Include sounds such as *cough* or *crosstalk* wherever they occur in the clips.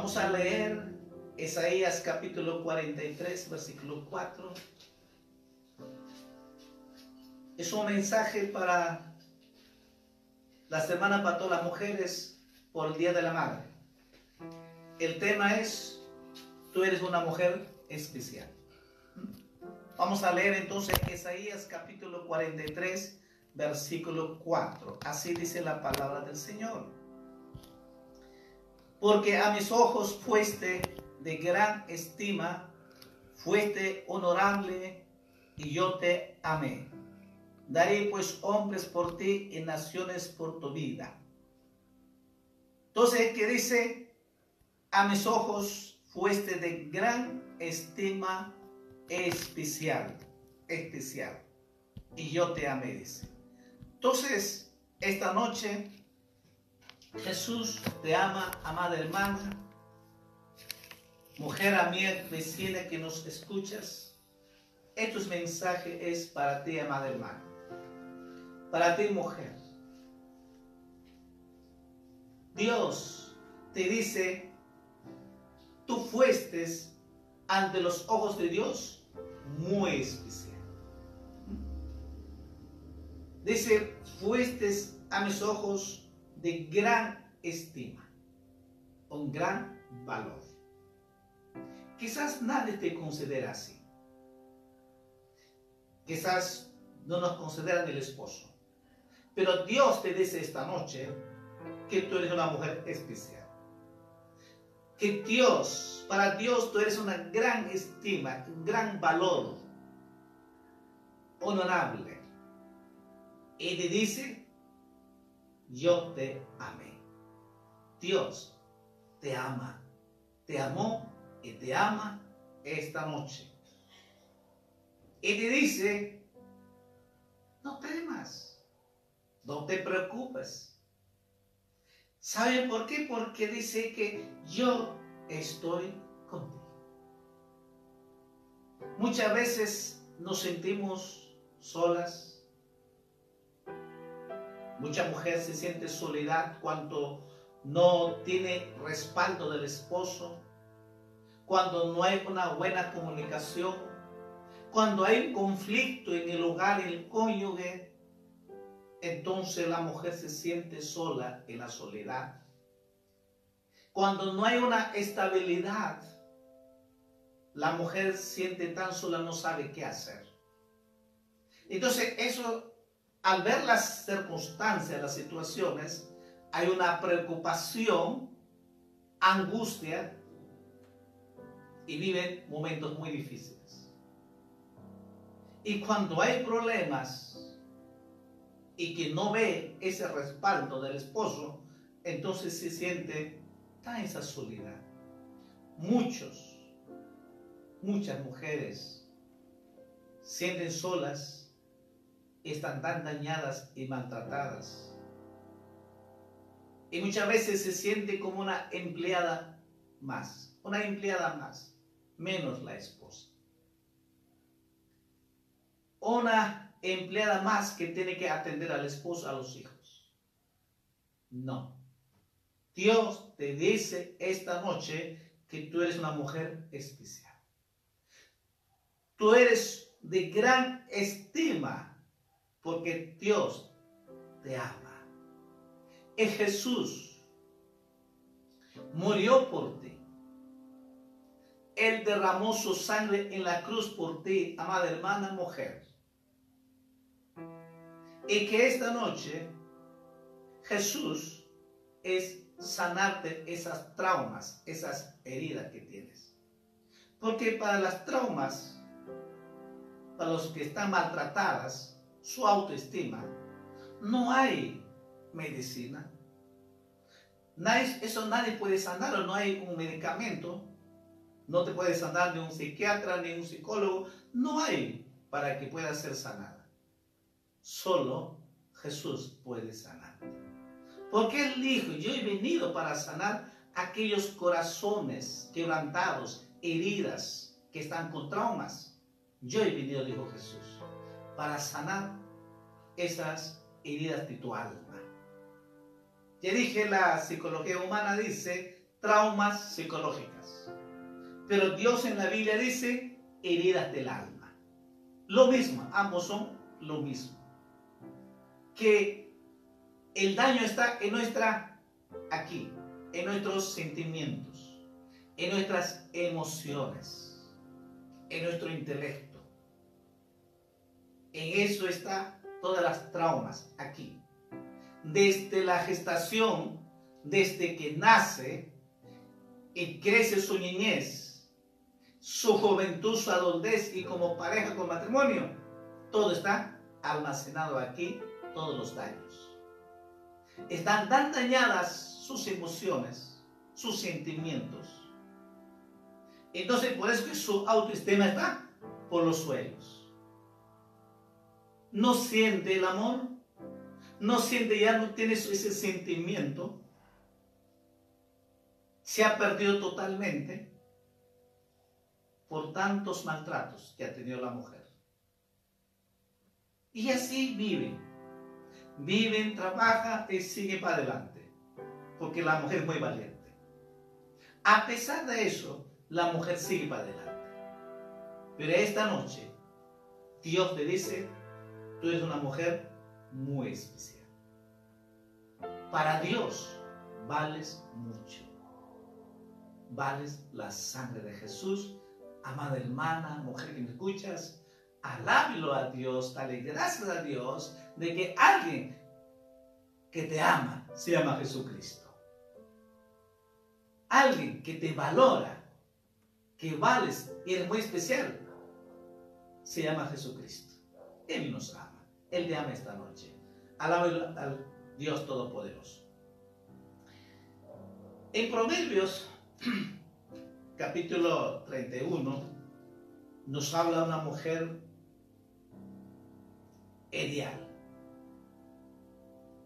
Vamos a leer Isaías capítulo 43, versículo 4. Es un mensaje para la semana para todas las mujeres por el Día de la Madre. El tema es, tú eres una mujer especial. Vamos a leer entonces Isaías capítulo 43, versículo 4. Así dice la palabra del Señor porque a mis ojos fuiste de gran estima, fuiste honorable y yo te amé. Daré pues hombres por ti y naciones por tu vida. Entonces, ¿qué dice? A mis ojos fuiste de gran estima especial, especial. Y yo te amé, dice. Entonces, esta noche Jesús te ama, amada hermana, mujer amiga, vecina que nos escuchas. Este mensaje es para ti, amada hermana. Para ti, mujer. Dios te dice, tú fuiste ante los ojos de Dios muy especial. Dice, fuiste a mis ojos de gran estima, un gran valor. Quizás nadie te considera así. Quizás no nos consideran el esposo. Pero Dios te dice esta noche que tú eres una mujer especial. Que Dios, para Dios tú eres una gran estima, un gran valor, honorable. Y te dice yo te amé. Dios te ama, te amó y te ama esta noche. Y te dice, no temas, no te preocupes. ¿Sabe por qué? Porque dice que yo estoy contigo. Muchas veces nos sentimos solas, Mucha mujer se siente soledad cuando no tiene respaldo del esposo, cuando no hay una buena comunicación, cuando hay un conflicto en el hogar, el cónyuge, entonces la mujer se siente sola en la soledad. Cuando no hay una estabilidad, la mujer siente tan sola, no sabe qué hacer. Entonces eso al ver las circunstancias, las situaciones, hay una preocupación, angustia y viven momentos muy difíciles. Y cuando hay problemas y que no ve ese respaldo del esposo, entonces se siente tan esa soledad. Muchos, muchas mujeres sienten solas, están tan dañadas y maltratadas. Y muchas veces se siente como una empleada más, una empleada más, menos la esposa. Una empleada más que tiene que atender al esposo, a los hijos. No. Dios te dice esta noche que tú eres una mujer especial. Tú eres de gran estima porque Dios te ama. Y Jesús murió por ti. Él derramó su sangre en la cruz por ti, amada hermana mujer. Y que esta noche Jesús es sanarte esas traumas, esas heridas que tienes. Porque para las traumas, para los que están maltratadas, su autoestima, no hay medicina. eso nadie puede sanar, no hay un medicamento. No te puede sanar ni un psiquiatra ni un psicólogo. No hay para que pueda ser sanada. Solo Jesús puede sanarte. Porque Él dijo, yo he venido para sanar aquellos corazones quebrantados, heridas, que están con traumas. Yo he venido, dijo Jesús, para sanar esas heridas de tu alma. Ya dije, la psicología humana dice traumas psicológicas. Pero Dios en la Biblia dice heridas del alma. Lo mismo, ambos son lo mismo. Que el daño está en nuestra, aquí, en nuestros sentimientos, en nuestras emociones, en nuestro intelecto. En eso está todas las traumas aquí. Desde la gestación, desde que nace y crece su niñez, su juventud, su adultez y como pareja con matrimonio, todo está almacenado aquí, todos los daños están tan dañadas sus emociones, sus sentimientos. Entonces, por eso que su autoestima está por los suelos. No siente el amor, no siente, ya no tiene ese sentimiento. Se ha perdido totalmente por tantos maltratos que ha tenido la mujer. Y así vive viven, trabaja y sigue para adelante. Porque la mujer es muy valiente. A pesar de eso, la mujer sigue para adelante. Pero esta noche, Dios te dice, tú eres una mujer muy especial. Para Dios vales mucho. Vales la sangre de Jesús. Amada hermana, mujer que me escuchas, alábilo a Dios, dale gracias a Dios de que alguien que te ama se llama Jesucristo. Alguien que te valora, que vales y eres muy especial, se llama Jesucristo. Él nos ama. Él te ama esta noche. Alábalo al Dios Todopoderoso. En Proverbios, *clears throat* capítulo 31, nos habla una mujer ideal.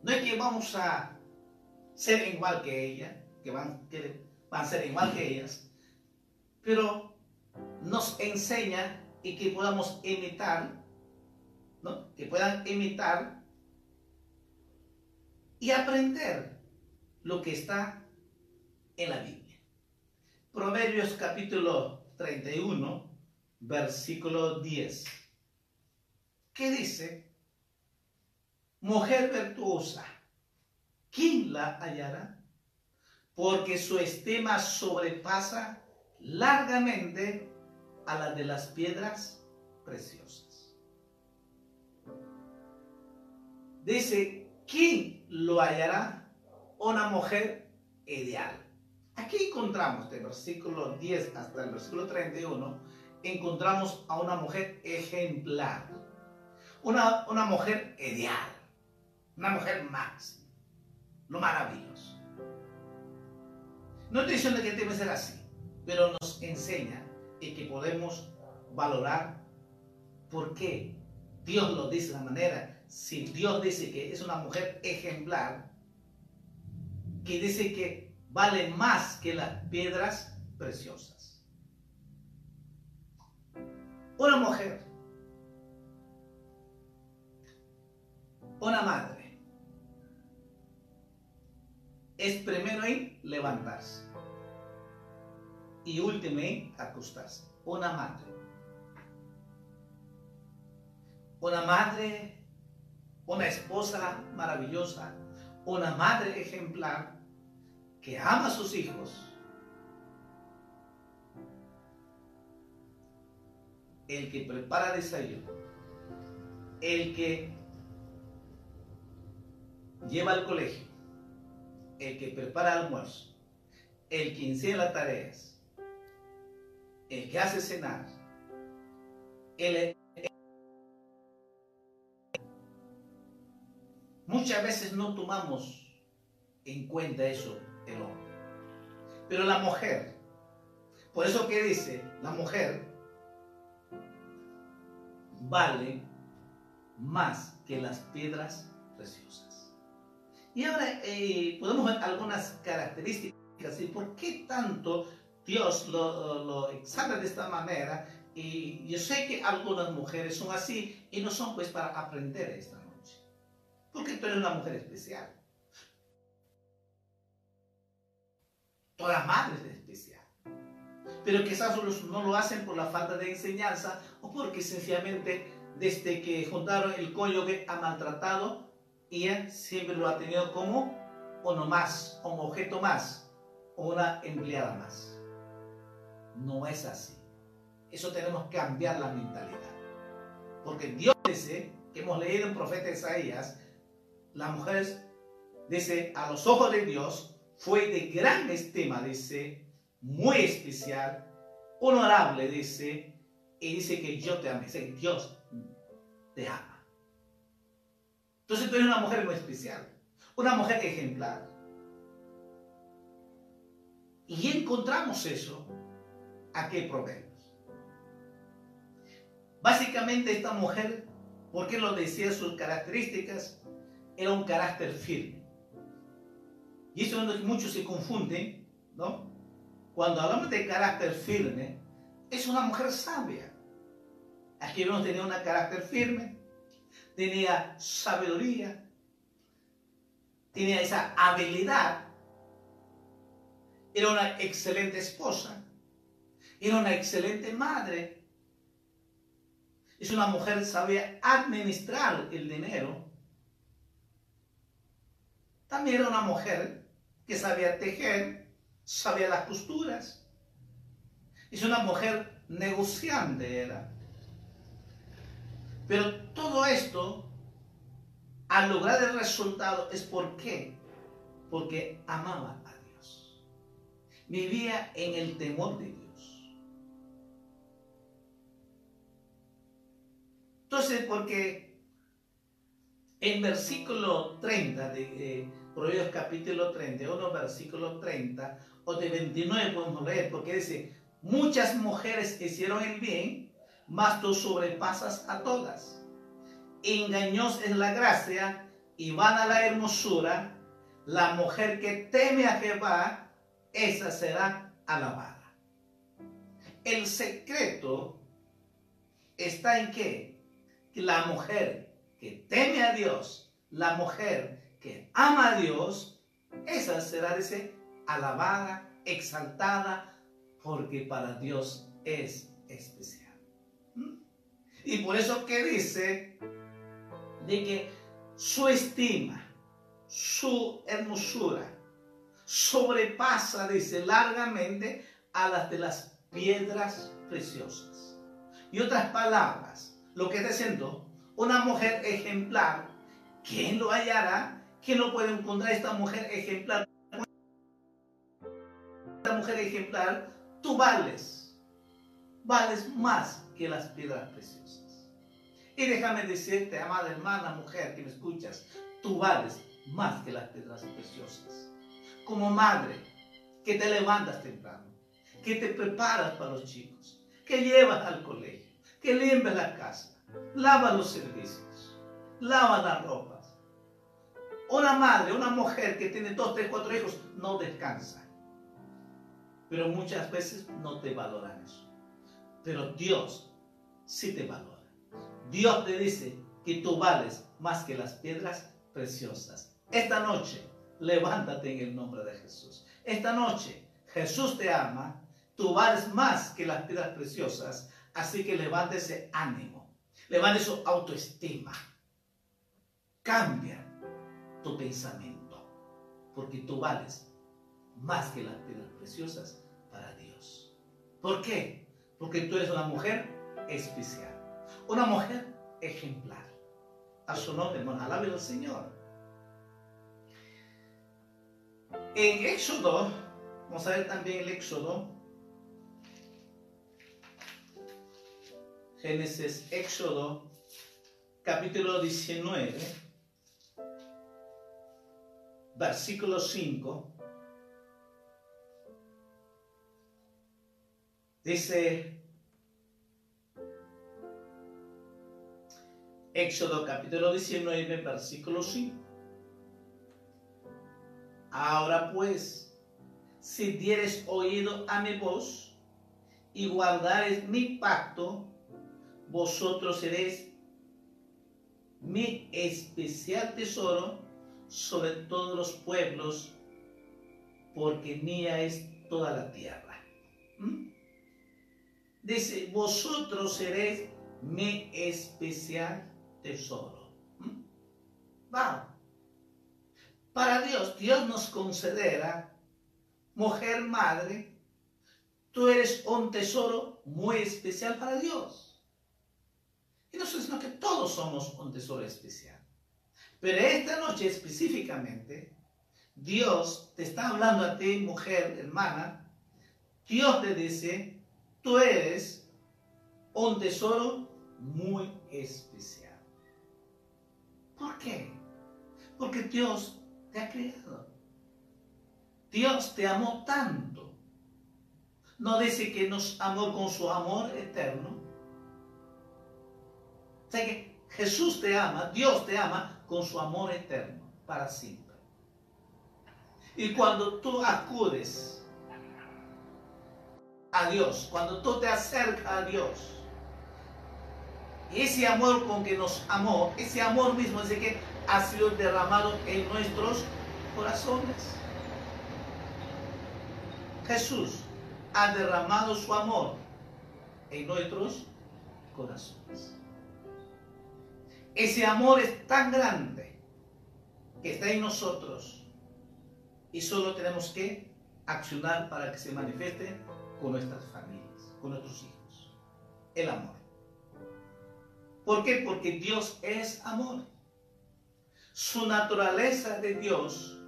No es que vamos a ser igual que ella, que van, que van a ser igual que ellas, pero nos enseña y que podamos imitar, ¿no? que puedan imitar y aprender lo que está en la Biblia. Proverbios capítulo 31, versículo 10. ¿Qué dice? mujer virtuosa, ¿quién la hallará? Porque su estima sobrepasa largamente a la de las piedras preciosas. Dice, ¿quién lo hallará? Una mujer ideal. Aquí encontramos, del versículo 10 hasta el versículo 31, encontramos a una mujer ejemplar, una, una mujer ideal una mujer más. Lo maravilloso. No estoy diciendo que debe ser así, pero nos enseña y que podemos valorar ¿Por qué? Dios lo dice de la manera. Si Dios dice que es una mujer ejemplar, que dice que vale más que las piedras preciosas. Una mujer, una madre, es primero en levantarse y último en acostarse. Una madre. Una madre, una esposa maravillosa, una madre ejemplar que ama a sus hijos. El que prepara desayuno, el que lleva al colegio, el que prepara almuerzo, el que enseña las tareas, el que hace cenar, el, muchas veces no tomamos en cuenta eso el hombre. Pero la mujer, por eso que dice, la mujer vale más que las piedras preciosas. Y ahora eh, podemos ver algunas características y por qué tanto Dios lo, lo exalta de esta manera. Y yo sé que algunas mujeres son así y no son pues para aprender esta. Porque tú eres una mujer especial. Todas madres es especial. Pero quizás no lo hacen por la falta de enseñanza o porque sencillamente desde que juntaron el cónyuge ha maltratado y él siempre lo ha tenido como uno más, un objeto más, o una empleada más. No es así. Eso tenemos que cambiar la mentalidad. Porque Dios dice, que hemos leído en profeta Isaías, las mujeres, dice, a los ojos de Dios, fue de gran estima, dice, muy especial, honorable, dice, y dice que yo te amo, dice, Dios te ama. Entonces tú eres una mujer muy especial, una mujer ejemplar. Y encontramos eso aquí en Proverbios. Básicamente esta mujer, porque lo decía sus características, era un carácter firme. Y eso es donde muchos se confunden, ¿no? Cuando hablamos de carácter firme, es una mujer sabia. Vemos tenía un carácter firme, tenía sabiduría, tenía esa habilidad, era una excelente esposa, era una excelente madre, es una mujer sabía administrar el dinero, también era una mujer que sabía tejer, sabía las costuras. Es una mujer negociante era. Pero todo esto, al lograr el resultado, es por qué. Porque amaba a Dios. Vivía en el temor de Dios. Entonces, porque en versículo 30 de... Proverbios capítulo 31, versículo 30, o de 29 podemos leer, porque dice, muchas mujeres hicieron el bien, mas tú sobrepasas a todas. Engañosa es la gracia y van a la hermosura. La mujer que teme a Jehová, esa será alabada. El secreto está en que la mujer que teme a Dios, la mujer que ama a Dios, esa será, dice, alabada, exaltada, porque para Dios es especial. ¿Mm? Y por eso que dice de que su estima, su hermosura, sobrepasa, dice, largamente a las de las piedras preciosas. Y otras palabras, lo que está diciendo, una mujer ejemplar, ¿quién lo hallará? Que no puede encontrar esta mujer ejemplar. Esta mujer ejemplar, tú vales, vales más que las piedras preciosas. Y déjame decirte, amada hermana, mujer que me escuchas, tú vales más que las piedras preciosas. Como madre, que te levantas temprano, que te preparas para los chicos, que llevas al colegio, que limpias la casa, lava los servicios, lava las ropas. Una madre, una mujer que tiene dos, tres, cuatro hijos, no descansa. Pero muchas veces no te valoran eso. Pero Dios sí te valora. Dios te dice que tú vales más que las piedras preciosas. Esta noche, levántate en el nombre de Jesús. Esta noche, Jesús te ama. Tú vales más que las piedras preciosas. Así que levántese ánimo. Levante su autoestima. Cambia tu pensamiento. Porque tú vales más que las piedras preciosas para Dios. ¿Por qué? Porque tú eres una mujer especial. Una mujer ejemplar. A su nombre, hermano, alabe al Señor. En Éxodo, vamos a ver también el Éxodo. Génesis, Éxodo, capítulo 19, versículo 5. Dice, Éxodo capítulo 19, versículo 5. Ahora pues, si dieres oído a mi voz y guardares mi pacto, vosotros seréis mi especial tesoro sobre todos los pueblos, porque mía es toda la tierra. ¿Mm? Dice, vosotros seréis mi especial tesoro. ¿Mm? Para Dios, Dios nos considera mujer madre. Tú eres un tesoro muy especial para Dios. Y no sino que todos somos un tesoro especial. Pero esta noche específicamente, Dios te está hablando a ti, mujer, hermana. Dios te dice, tú eres un tesoro muy especial. ¿Por qué? Porque Dios te ha creado. Dios te amó tanto. No dice que nos amó con su amor eterno. O sea que Jesús te ama, Dios te ama con su amor eterno para siempre. Y cuando tú acudes a Dios, cuando tú te acercas a Dios, ese amor con que nos amó, ese amor mismo es que ha sido derramado en nuestros corazones. Jesús ha derramado su amor en nuestros corazones. Ese amor es tan grande que está en nosotros y solo tenemos que accionar para que se manifieste con nuestras familias, con nuestros hijos. El amor. ¿Por qué? Porque Dios es amor. Su naturaleza de Dios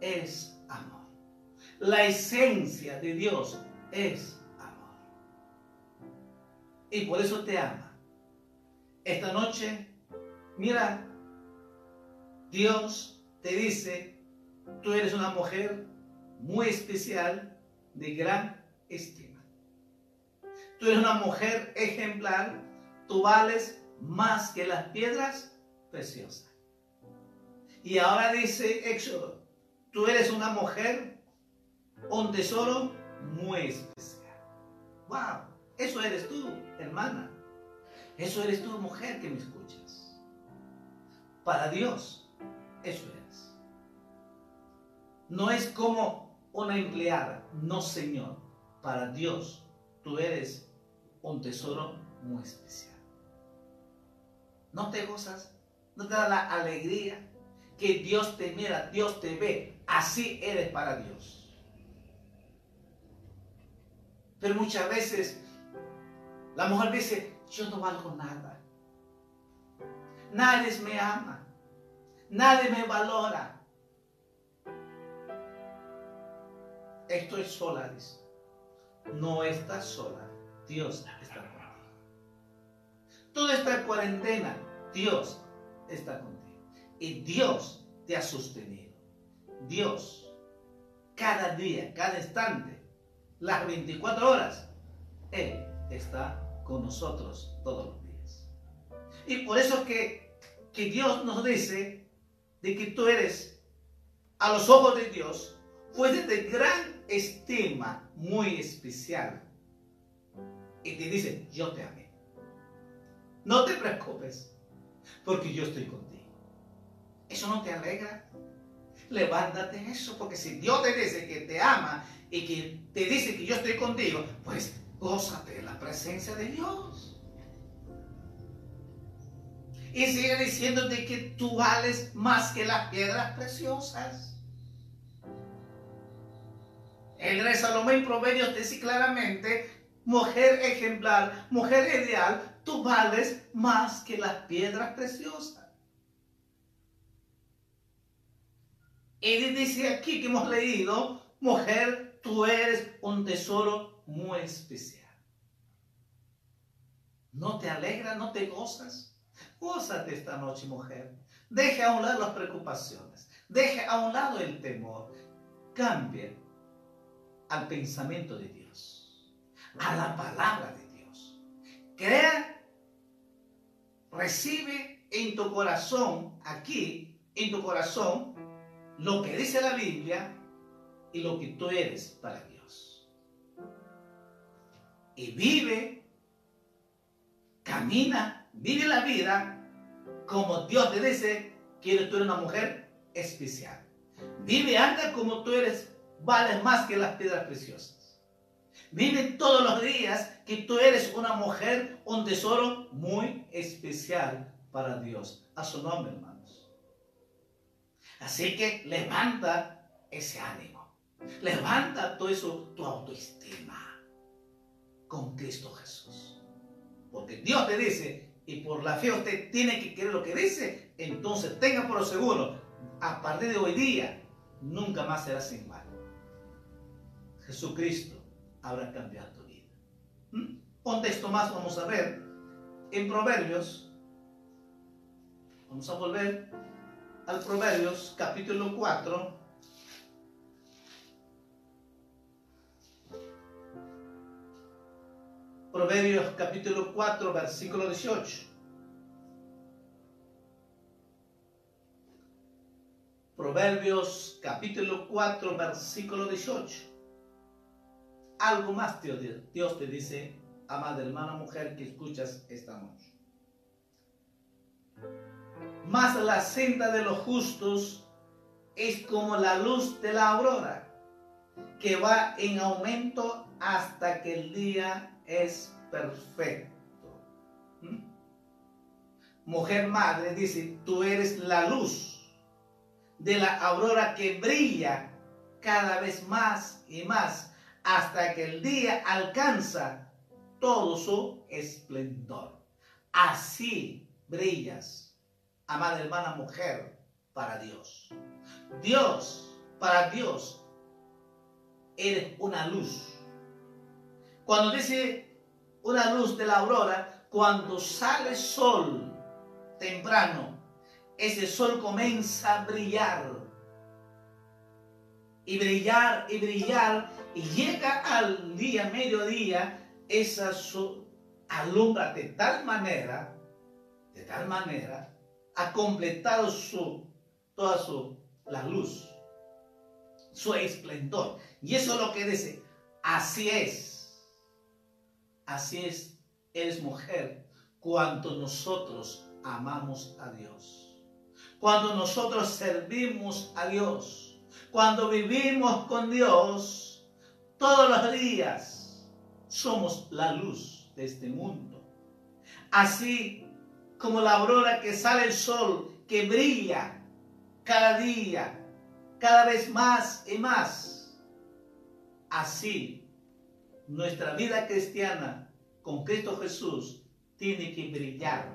es amor. La esencia de Dios es amor. Y por eso te ama. Esta noche, mira, Dios te dice, tú eres una mujer muy especial, de gran estima. Tú eres una mujer ejemplar, tú vales más que las piedras preciosas. Y ahora dice Éxodo, tú eres una mujer, un tesoro muy especial. ¡Wow! Eso eres tú, hermana. Eso eres tú, mujer que me escuchas. Para Dios, eso eres. No es como una empleada, no Señor. Para Dios, tú eres un tesoro muy especial. ¿No te gozas? ¿No te da la alegría que Dios te mira, Dios te ve? Así eres para Dios. Pero muchas veces la mujer dice, yo no valgo nada. Nadie me ama. Nadie me valora. Estoy sola, dice. No estás sola. Dios está contigo. Toda esta cuarentena Dios está contigo. Y Dios te ha sostenido. Dios, cada día, cada instante, las 24 horas, Él está con nosotros todos los días. Y por eso que, que Dios nos dice de que tú eres, a los ojos de Dios, pues de gran estima, muy especial. Y te dice, yo te amé. No te preocupes, porque yo estoy contigo. ¿Eso no te alegra? Levántate eso, porque si Dios te dice que te ama y que te dice que yo estoy contigo, pues gózate de la presencia de Dios. Y sigue diciéndote que tú vales más que las piedras preciosas. El rey Salomón en Proverbios dice claramente, mujer ejemplar, mujer ideal, tú vales más que las piedras preciosas. Y dice aquí que hemos leído, mujer, tú eres un tesoro muy especial. ¿No te alegra, no te gozas? Gózate esta noche, mujer. Deje a un lado las preocupaciones. Deje a un lado el temor. Cambie al pensamiento de Dios, a la palabra de Dios. Crea, recibe en tu corazón, aquí, en tu corazón, lo que dice la Biblia y lo que tú eres para Dios. Y vive, camina, vive la vida como Dios te dice que tú eres una mujer especial. Vive, anda como tú eres, vales más que las piedras preciosas. Vive todos los días que tú eres una mujer, un tesoro muy especial para Dios. A su nombre, hermanos. Así que levanta ese ánimo. Levanta todo eso, tu autoestima con Cristo Jesús. Porque Dios te dice, y por la fe usted tiene que creer lo que dice, entonces tenga por seguro, a partir de hoy día, nunca más será sin mal. Jesucristo habrá cambiado tu vida. ¿Mm? Un texto más vamos a ver en Proverbios. Vamos a volver al Proverbios capítulo 4. Proverbios capítulo 4, versículo 18. Proverbios capítulo 4, versículo 18. Algo más Dios, te dice, amada hermana mujer que escuchas esta noche. Más la senda de los justos es como la luz de la aurora, que va en aumento hasta que el día es perfecto. ¿Mm? Mujer madre dice, tú eres la luz de la aurora que brilla cada vez más y más hasta que el día alcanza todo su esplendor. Así brillas, amada hermana mujer, para Dios. Dios, para Dios, eres una luz cuando dice una luz de la aurora, cuando sale sol temprano, ese sol comienza a brillar. Y brillar y brillar. Y llega al día, mediodía, esa sol alumbra de tal manera, de tal manera, ha completado su, toda su, la luz, su esplendor. Y eso es lo que dice, así es Así es, eres mujer, cuando nosotros amamos a Dios. Cuando nosotros servimos a Dios. Cuando vivimos con Dios todos los días. Somos la luz de este mundo. Así como la aurora que sale el sol, que brilla cada día, cada vez más y más. Así nuestra vida cristiana con Cristo Jesús tiene que brillar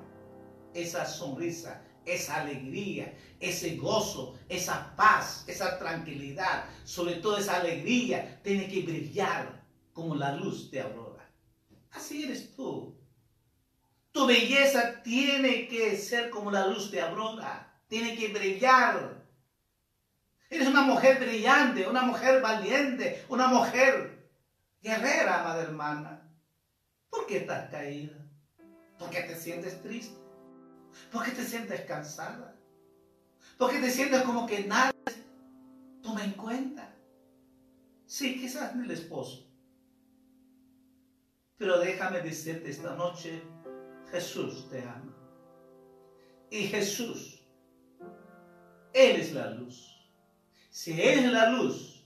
esa sonrisa, esa alegría, ese gozo, esa paz, esa tranquilidad, sobre todo esa alegría, tiene que brillar como la luz de aurora. Así eres tú. Tu belleza tiene que ser como la luz de aurora, tiene que brillar. Eres una mujer brillante, una mujer valiente, una mujer Guerrera, amada hermana, ¿por qué estás caída? ¿Por qué te sientes triste? ¿Por qué te sientes cansada? ¿Por qué te sientes como que nadie toma en cuenta? Sí, quizás no el esposo. Pero déjame decirte esta noche, Jesús te ama. Y Jesús, Él es la luz. Si Él es la luz,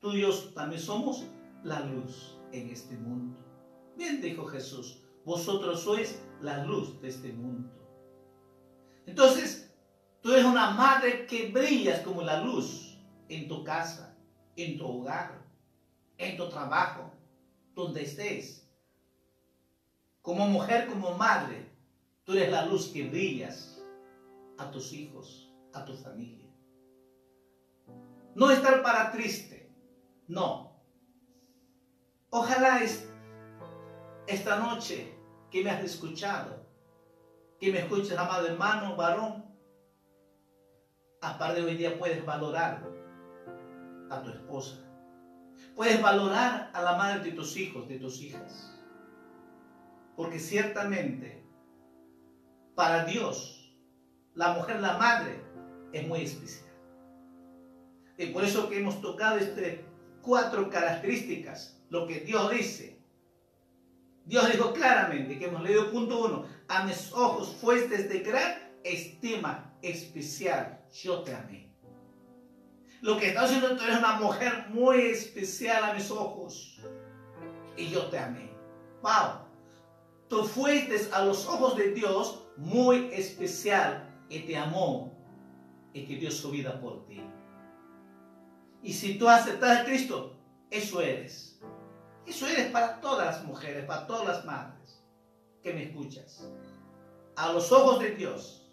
tú y yo también somos la luz en este mundo. Bien dijo Jesús, vosotros sois la luz de este mundo. Entonces, tú eres una madre que brillas como la luz en tu casa, en tu hogar, en tu trabajo, donde estés. Como mujer, como madre, tú eres la luz que brillas a tus hijos, a tu familia. No estar para triste, no. Ojalá esta noche que me has escuchado, que me escuches, amado hermano, varón, aparte de hoy día puedes valorar a tu esposa. Puedes valorar a la madre de tus hijos, de tus hijas. Porque ciertamente, para Dios, la mujer, la madre, es muy especial. Y por eso que hemos tocado este cuatro características, lo que Dios dice Dios dijo claramente, que hemos leído punto uno, a mis ojos fuiste de gran estima especial, yo te amé. Lo que está haciendo tú eres una mujer muy especial a mis ojos y yo te amé. Wow, tú fuiste a los ojos de Dios muy especial y te amó y que dio su vida por ti. Y si tú aceptas a Cristo, eso eres. Eso eres para todas las mujeres, para todas las madres que me escuchas. A los ojos de Dios,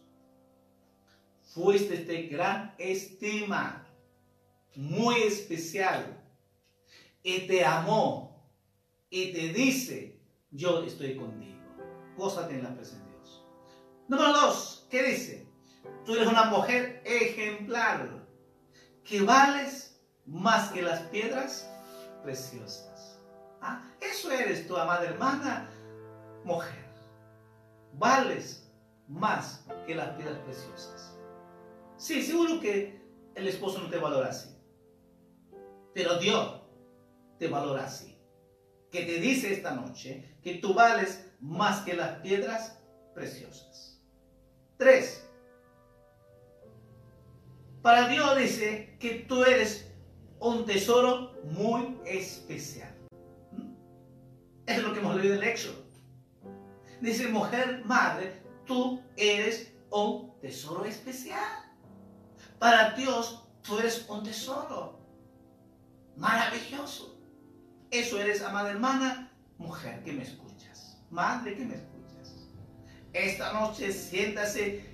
fuiste de gran estima, muy especial, y te amó, y te dice, yo estoy contigo. Gózate en la presencia de Dios. Número dos, ¿qué dice? Tú eres una mujer ejemplar, que vales más que las piedras preciosas. Ah, eso eres tu amada hermana, mujer. Vales más que las piedras preciosas. Sí, seguro que el esposo no te valora así. Pero Dios te valora así. Que te dice esta noche que tú vales más que las piedras preciosas. Tres. Para Dios dice que tú eres un tesoro muy especial. Es lo que hemos leído en el Éxodo. Dice, mujer, madre, tú eres un tesoro especial. Para Dios, tú eres un tesoro maravilloso. Eso eres, amada hermana, mujer que me escuchas, madre que me escuchas. Esta noche siéntase,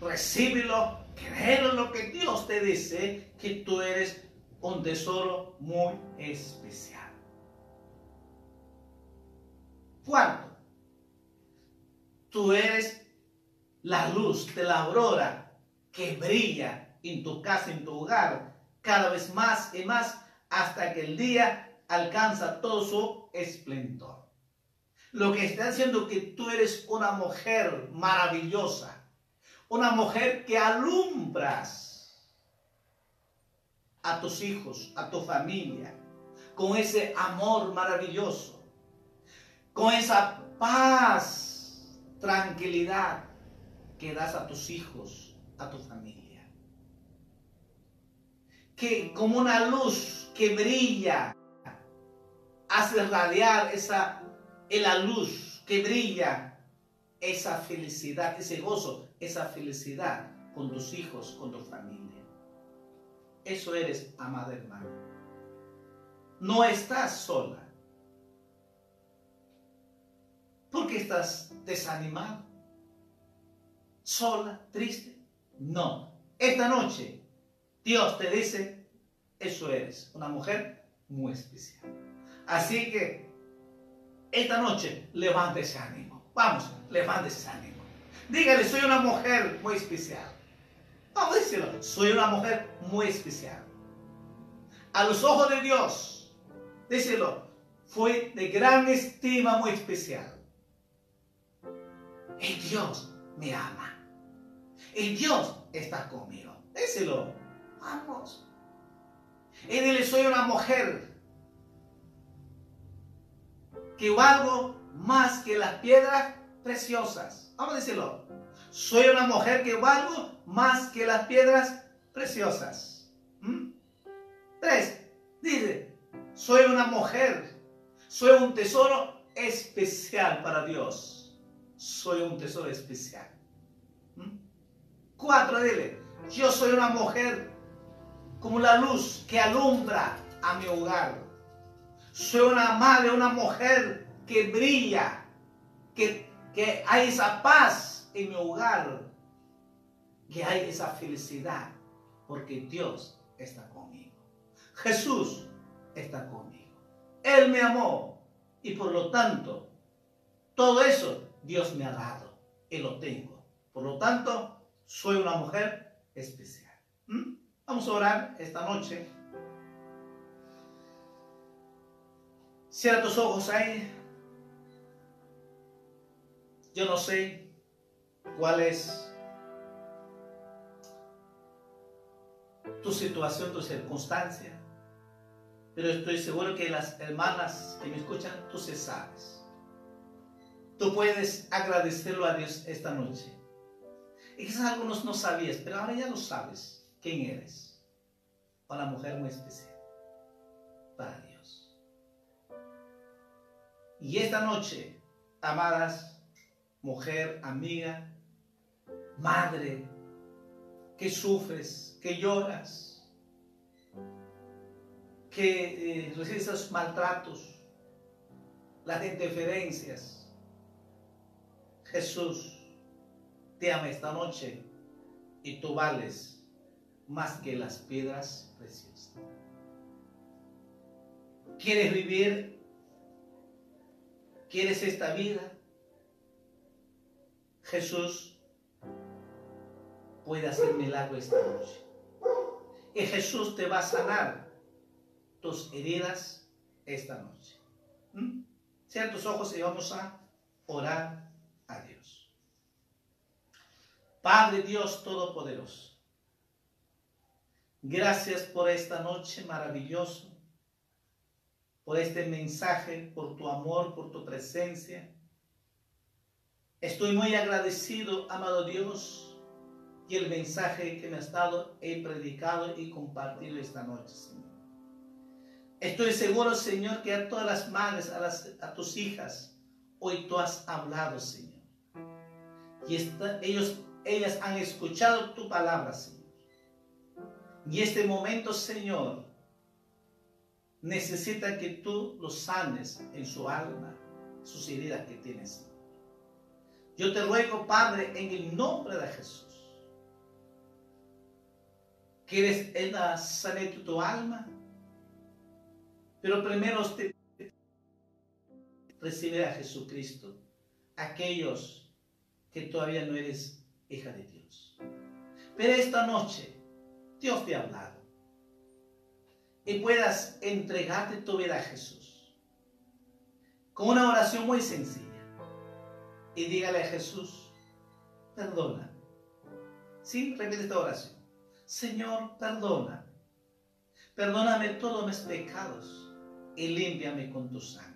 recíbelo, créelo lo que Dios te dice, que tú eres un tesoro muy especial. Cuarto, tú eres la luz de la aurora que brilla en tu casa, en tu hogar, cada vez más y más hasta que el día alcanza todo su esplendor. Lo que está haciendo que tú eres una mujer maravillosa, una mujer que alumbras a tus hijos, a tu familia, con ese amor maravilloso con esa paz, tranquilidad que das a tus hijos, a tu familia. Que como una luz que brilla, hace radiar esa, la luz que brilla, esa felicidad, ese gozo, esa felicidad con tus hijos, con tu familia. Eso eres, amada hermana. No estás sola. ¿Por qué estás desanimado? ¿Sola? ¿Triste? No. Esta noche Dios te dice, eso eres, una mujer muy especial. Así que esta noche levante ese ánimo. Vamos, levante ese ánimo. Dígale, soy una mujer muy especial. Vamos a soy una mujer muy especial. A los ojos de Dios, díselo, fue de gran estima muy especial. El Dios me ama. Y Dios está conmigo. Déselo. Vamos. Y dile, soy una mujer que valgo más que las piedras preciosas. Vamos a decirlo. Soy una mujer que valgo más que las piedras preciosas. ¿Mm? Tres. Dice, soy una mujer. Soy un tesoro especial para Dios. Soy un tesoro especial. ¿Mm? Cuatro. Dile, yo soy una mujer como la luz que alumbra a mi hogar. Soy una madre, una mujer que brilla, que, que hay esa paz en mi hogar, que hay esa felicidad, porque Dios está conmigo. Jesús está conmigo. Él me amó y por lo tanto, todo eso Dios me ha dado y lo tengo. Por lo tanto, soy una mujer especial. ¿Mm? Vamos a orar esta noche. Cierra tus ojos ahí. Yo no sé cuál es tu situación, tu circunstancia, pero estoy seguro que las hermanas que me escuchan, tú se sabes. Tú puedes agradecerlo a Dios esta noche. Y quizás algunos no sabías, pero ahora ya lo sabes quién eres. Una mujer muy especial para Dios. Y esta noche, amadas, mujer, amiga, madre, que sufres, que lloras, que eh, recibes esos maltratos, las interferencias, Jesús te ama esta noche y tú vales más que las piedras preciosas. ¿Quieres vivir? ¿Quieres esta vida? Jesús puede hacer milagro esta noche. Y Jesús te va a sanar tus heridas esta noche. ¿Mm? Cierra tus ojos y vamos a orar Dios. Padre Dios Todopoderoso. Gracias por esta noche maravillosa, por este mensaje, por tu amor, por tu presencia. Estoy muy agradecido, amado Dios, y el mensaje que me has dado he predicado y compartido esta noche, Señor. Estoy seguro, Señor, que a todas las madres, a, a tus hijas, hoy tú has hablado, Señor. Y ellos, ellas han escuchado tu palabra, Señor. Y este momento, Señor, necesita que tú los sanes en su alma, sus heridas que tienes. Yo te ruego, Padre, en el nombre de Jesús, que la sane tu alma, pero primero usted recibir a Jesucristo, aquellos que todavía no eres hija de Dios. Pero esta noche, Dios te ha hablado. Y puedas entregarte tu vida a Jesús. Con una oración muy sencilla. Y dígale a Jesús, perdona. Sí, repite esta oración. Señor, perdona. Perdóname todos mis pecados y límpiame con tu sangre.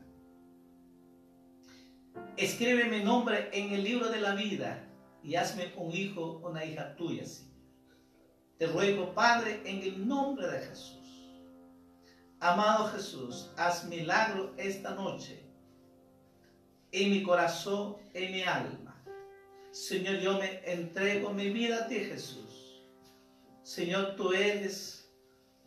Escribe mi nombre en el libro de la vida y hazme un hijo, una hija tuya, Señor. Te ruego, Padre, en el nombre de Jesús. Amado Jesús, haz milagro esta noche en mi corazón, en mi alma. Señor, yo me entrego mi vida a ti, Jesús. Señor, tú eres,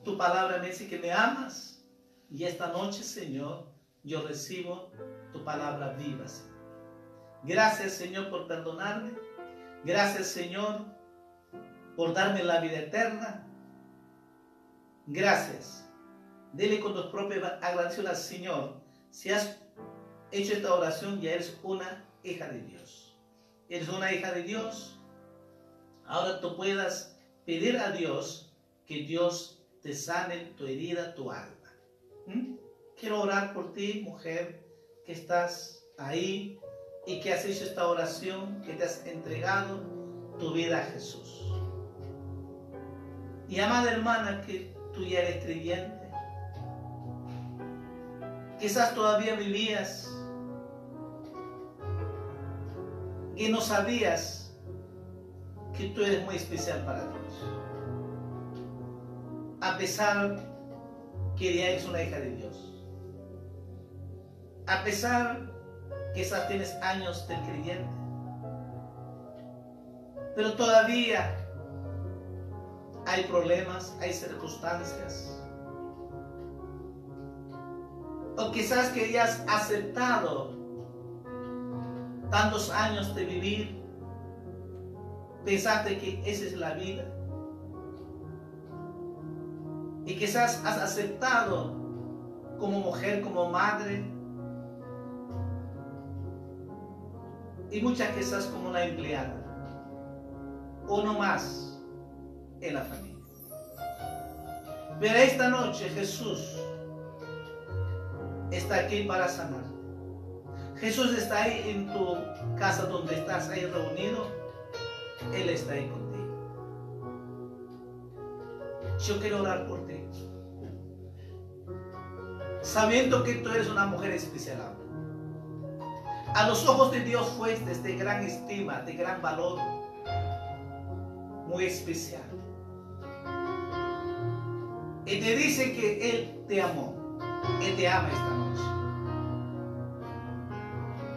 tu palabra me dice que me amas. Y esta noche, Señor, yo recibo tu palabra viva, Señor. Gracias, Señor, por perdonarme. Gracias, Señor, por darme la vida eterna. Gracias. Dile con tus propias agradecidos al Señor. Si has hecho esta oración, ya eres una hija de Dios. Eres una hija de Dios. Ahora tú puedas pedir a Dios que Dios te sane tu herida, tu alma. ¿Mm? Quiero orar por ti, mujer, que estás ahí y que has hecho esta oración, que te has entregado tu vida a Jesús. Y amada hermana, que tú ya eres creyente, quizás todavía vivías y no sabías que tú eres muy especial para Dios. A pesar que ya eres una hija de Dios. A pesar que quizás tienes años de creyente. Pero todavía hay problemas, hay circunstancias. O quizás que ya aceptado tantos años de vivir, pensaste que esa es la vida. Y quizás has aceptado como mujer, como madre, y muchas quizás como una empleada, uno más en la familia. Pero esta noche Jesús está aquí para sanar. Jesús está ahí en tu casa donde estás ahí reunido. Él está ahí contigo. Yo quiero orar por ti. Sabiendo que tú eres una mujer especial. A los ojos de Dios fuiste de gran estima, de gran valor, muy especial. Y te dice que Él te amó. Él te ama esta noche.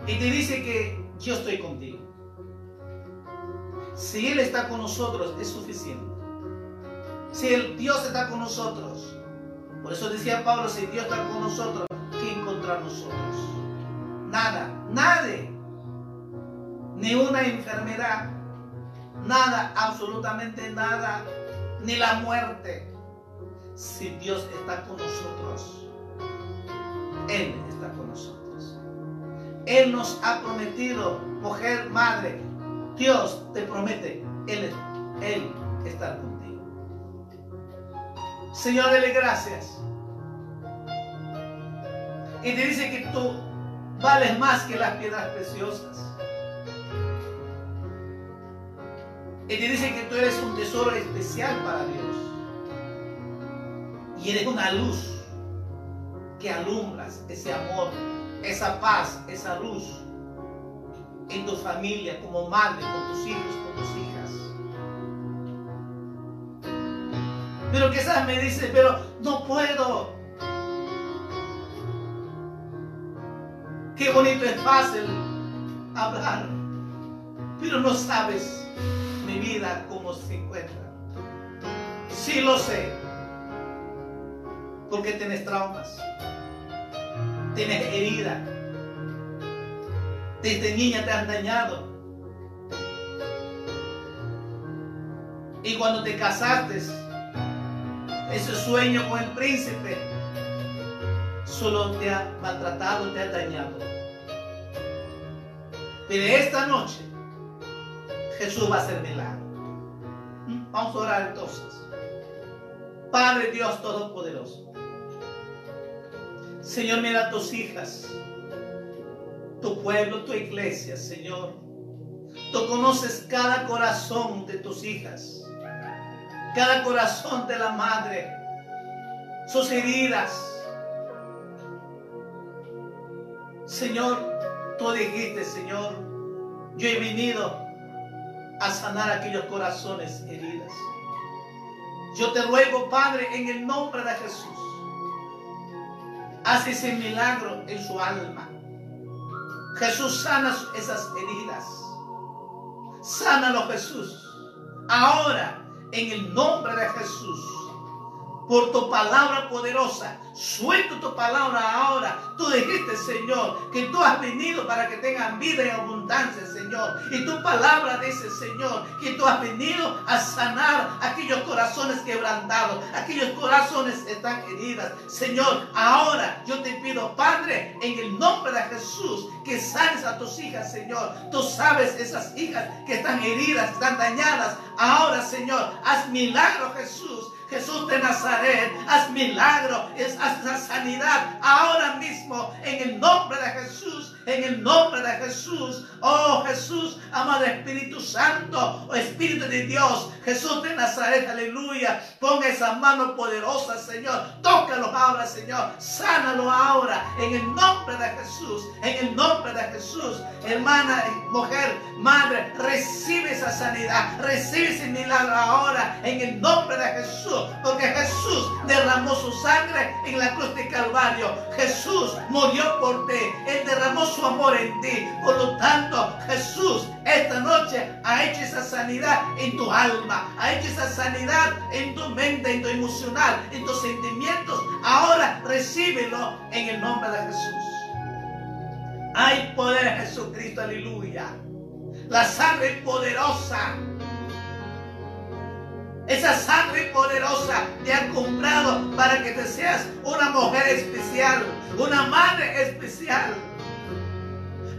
Y te dice que yo estoy contigo. Si Él está con nosotros es suficiente. Si el Dios está con nosotros. Por eso decía Pablo, si Dios está con nosotros, ¿qué contra nosotros? Nada, nadie. Ni una enfermedad. Nada, absolutamente nada. Ni la muerte. Si Dios está con nosotros, Él está con nosotros. Él nos ha prometido, mujer, madre, Dios te promete, Él, Él está contigo. Señor, dele gracias. Y te dice que tú vales más que las piedras preciosas. Y te dice que tú eres un tesoro especial para Dios. Y eres una luz que alumbras ese amor, esa paz, esa luz en tu familia, como madre, con tus hijos, con tus hijas. Pero quizás me dice, pero no puedo. Qué bonito es fácil hablar, pero no sabes mi vida cómo se encuentra. Sí lo sé, porque tienes traumas, tienes herida, desde niña te han dañado. Y cuando te casaste, ese sueño con el príncipe solo te ha maltratado, te ha dañado. Pero esta noche Jesús va a hacer milagro. Vamos a orar entonces. Padre Dios Todopoderoso. Señor, mira a tus hijas, tu pueblo, tu iglesia, Señor. Tú conoces cada corazón de tus hijas, cada corazón de la madre, sus heridas. Señor, tú dijiste, Señor, yo he venido a sanar aquellos corazones heridos. Yo te ruego, Padre, en el nombre de Jesús, haz ese milagro en su alma. Jesús sana esas heridas. Sánalo, Jesús. Ahora, en el nombre de Jesús, por tu palabra poderosa, Suelto tu palabra ahora. Tú dijiste, Señor, que tú has venido para que tengan vida en abundancia, Señor. Y tu palabra dice, Señor, que tú has venido a sanar aquellos corazones quebrantados, aquellos corazones que están heridos. Señor, ahora yo te pido, Padre, en el nombre de Jesús, que sanes a tus hijas, Señor. Tú sabes esas hijas que están heridas, están dañadas. Ahora, Señor, haz milagro, Jesús. Jesús de Nazaret, haz milagro, haz la sanidad ahora mismo en el nombre de Jesús, en el nombre de Jesús. Oh Jesús, amado Espíritu Santo, oh Espíritu de Dios, Jesús de Nazaret, aleluya. Ponga esa mano poderosa, Señor. Tócalo ahora, Señor. Sánalo ahora en el nombre de Jesús, en el nombre de Jesús. Hermana, mujer, madre, recibe esa sanidad, recibe ese milagro ahora en el nombre de Jesús porque Jesús derramó su sangre en la cruz de Calvario. Jesús murió por ti, Él derramó su amor en ti. Por lo tanto, Jesús esta noche ha hecho esa sanidad en tu alma, ha hecho esa sanidad en tu mente, en tu emocional, en tus sentimientos. Ahora recíbelo en el nombre de Jesús. Hay poder en Jesucristo, aleluya. La sangre poderosa esa sangre poderosa te ha comprado para que te seas una mujer especial, una madre especial.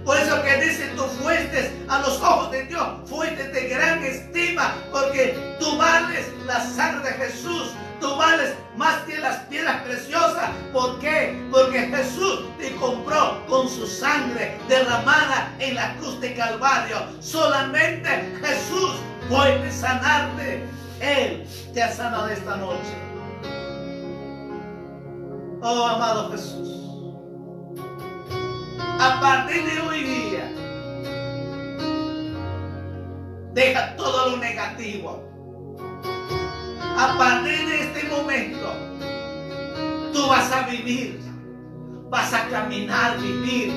Por eso que dice, tú fuiste a los ojos de Dios, fuiste de gran estima, porque tú vales la sangre de Jesús, tú vales más que las piedras preciosas. ¿Por qué? Porque Jesús te compró con su sangre derramada en la cruz de Calvario. Solamente Jesús puede sanarte. Él te ha sanado esta noche. Oh, amado Jesús. A partir de hoy día, deja todo lo negativo. A partir de este momento, tú vas a vivir, vas a caminar, vivir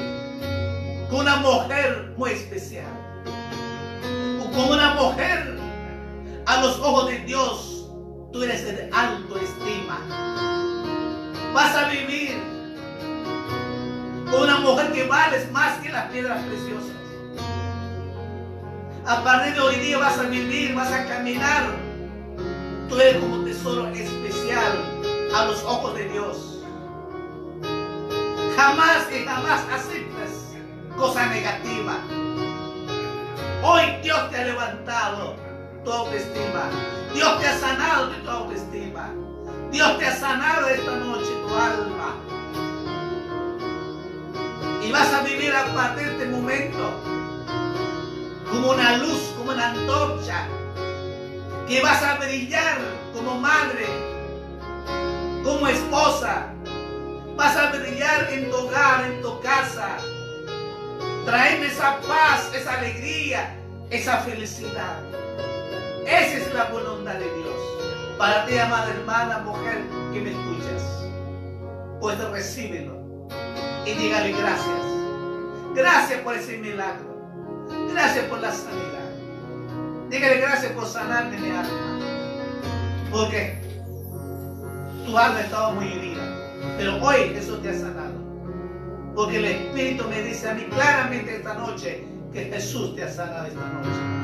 con una mujer muy especial. Con una mujer a los ojos de Dios, tú eres de alto estima. Vas a vivir una mujer que vales más que las piedras preciosas. A partir de hoy día vas a vivir, vas a caminar. Tú eres como tesoro especial a los ojos de Dios. Jamás y jamás aceptas cosa negativa. Hoy Dios te ha levantado tu autoestima. Dios te ha sanado de tu autoestima. Dios te ha sanado esta noche tu alma. Y vas a vivir a partir de este momento como una luz, como una antorcha. Que vas a brillar como madre, como esposa. Vas a brillar en tu hogar, en tu casa. Traerme esa paz, esa alegría, esa felicidad. Esa es la voluntad de Dios. Para ti, amada hermana, mujer, que me escuchas. Pues recíbelo y dígale gracias. Gracias por ese milagro. Gracias por la sanidad. Dígale gracias por sanarme mi alma. Porque tu alma estaba muy herida. Pero hoy Jesús te ha sanado. Porque el Espíritu me dice a mí claramente esta noche que Jesús te ha sanado esta noche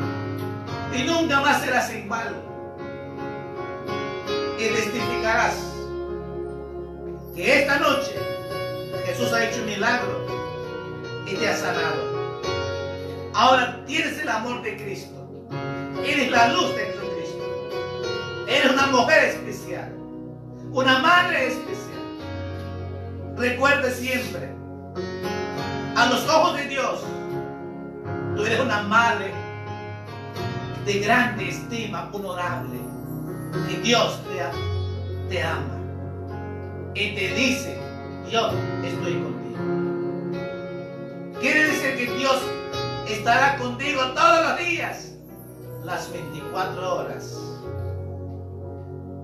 y nunca más serás mal. Y testificarás que esta noche Jesús ha hecho un milagro y te ha sanado. Ahora tienes el amor de Cristo. Eres la luz de Jesucristo. Eres una mujer especial. Una madre especial. Recuerde siempre, a los ojos de Dios, tú eres una madre de grande estima, honorable, que Dios te, te ama y te dice, yo estoy contigo. Quiere decir que Dios estará contigo todos los días, las 24 horas.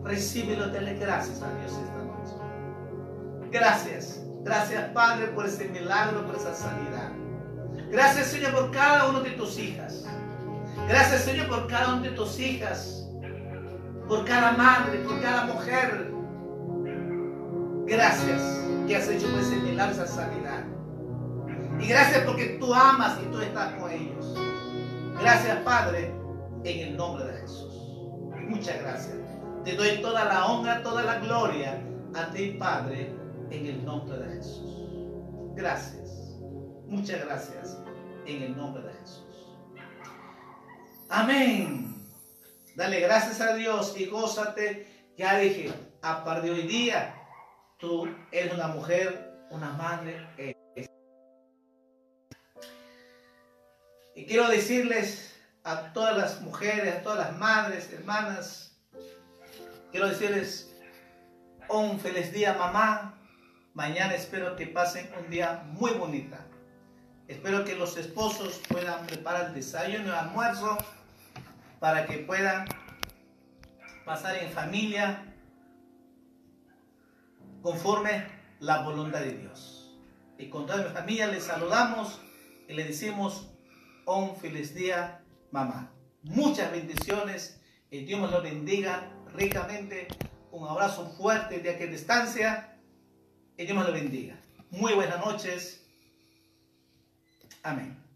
Recíbelo, dale gracias a Dios esta noche. Gracias, gracias Padre por ese milagro, por esa sanidad. Gracias Señor por cada uno de tus hijas. Gracias, Señor, por cada una de tus hijas, por cada madre, por cada mujer. Gracias que has hecho ese milagro, esa sanidad. Y gracias porque tú amas y tú estás con ellos. Gracias, Padre, en el nombre de Jesús. Muchas gracias. Te doy toda la honra, toda la gloria a ti, Padre, en el nombre de Jesús. Gracias. Muchas gracias en el nombre de Jesús. Amén. Dale gracias a Dios y gózate. Ya dije, a partir de hoy día, tú eres una mujer, una madre. Y quiero decirles a todas las mujeres, a todas las madres, hermanas, quiero decirles un feliz día mamá. Mañana espero que pasen un día muy bonita. Espero que los esposos puedan preparar el desayuno y almuerzo para que puedan pasar en familia conforme la voluntad de Dios. Y con toda mi familia les saludamos y le decimos un feliz día, mamá. Muchas bendiciones y Dios nos lo bendiga ricamente. Un abrazo fuerte de aquí a distancia y Dios nos lo bendiga. Muy buenas noches. Amén.